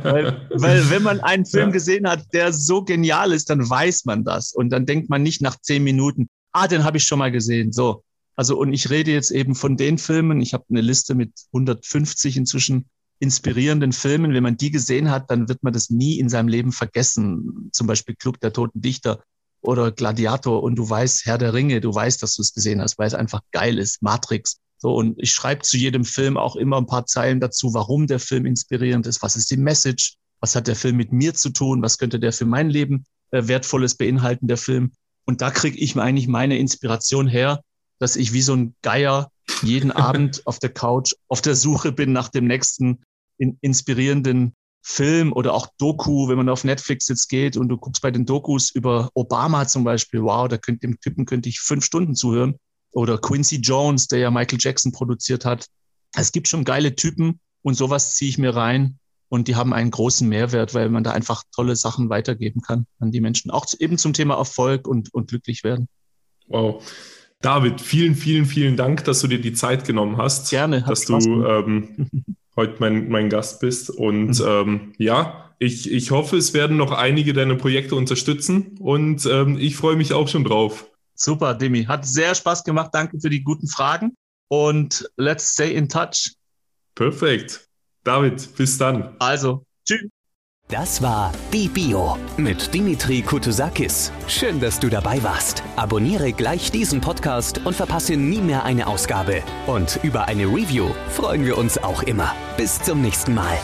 weil, weil wenn man einen Film ja. gesehen hat, der so genial ist, dann weiß man das und dann denkt man nicht nach zehn Minuten, ah, den habe ich schon mal gesehen. So. Also und ich rede jetzt eben von den Filmen. Ich habe eine Liste mit 150 inzwischen inspirierenden Filmen, wenn man die gesehen hat, dann wird man das nie in seinem Leben vergessen. Zum Beispiel Club der Toten Dichter oder Gladiator und du weißt Herr der Ringe, du weißt, dass du es gesehen hast, weil es einfach geil ist. Matrix. So, und ich schreibe zu jedem Film auch immer ein paar Zeilen dazu, warum der Film inspirierend ist, was ist die Message, was hat der Film mit mir zu tun, was könnte der für mein Leben äh, wertvolles beinhalten, der Film. Und da kriege ich eigentlich meine Inspiration her, dass ich wie so ein Geier jeden [laughs] Abend auf der Couch auf der Suche bin nach dem nächsten in, inspirierenden Film oder auch Doku, wenn man auf Netflix jetzt geht und du guckst bei den Dokus über Obama zum Beispiel, wow, da könnte dem Typen könnte ich fünf Stunden zuhören. Oder Quincy Jones, der ja Michael Jackson produziert hat. Es gibt schon geile Typen und sowas ziehe ich mir rein und die haben einen großen Mehrwert, weil man da einfach tolle Sachen weitergeben kann an die Menschen. Auch eben zum Thema Erfolg und, und glücklich werden. Wow. David, vielen, vielen, vielen Dank, dass du dir die Zeit genommen hast. Gerne. Dass du ähm, [laughs] heute mein, mein Gast bist. Und mhm. ähm, ja, ich, ich hoffe, es werden noch einige deine Projekte unterstützen. Und ähm, ich freue mich auch schon drauf. Super, Demi. Hat sehr Spaß gemacht. Danke für die guten Fragen. Und let's stay in touch. Perfekt. David, bis dann. Also, tschüss. Das war Die Bio mit Dimitri Kutusakis. Schön, dass du dabei warst. Abonniere gleich diesen Podcast und verpasse nie mehr eine Ausgabe. Und über eine Review freuen wir uns auch immer. Bis zum nächsten Mal.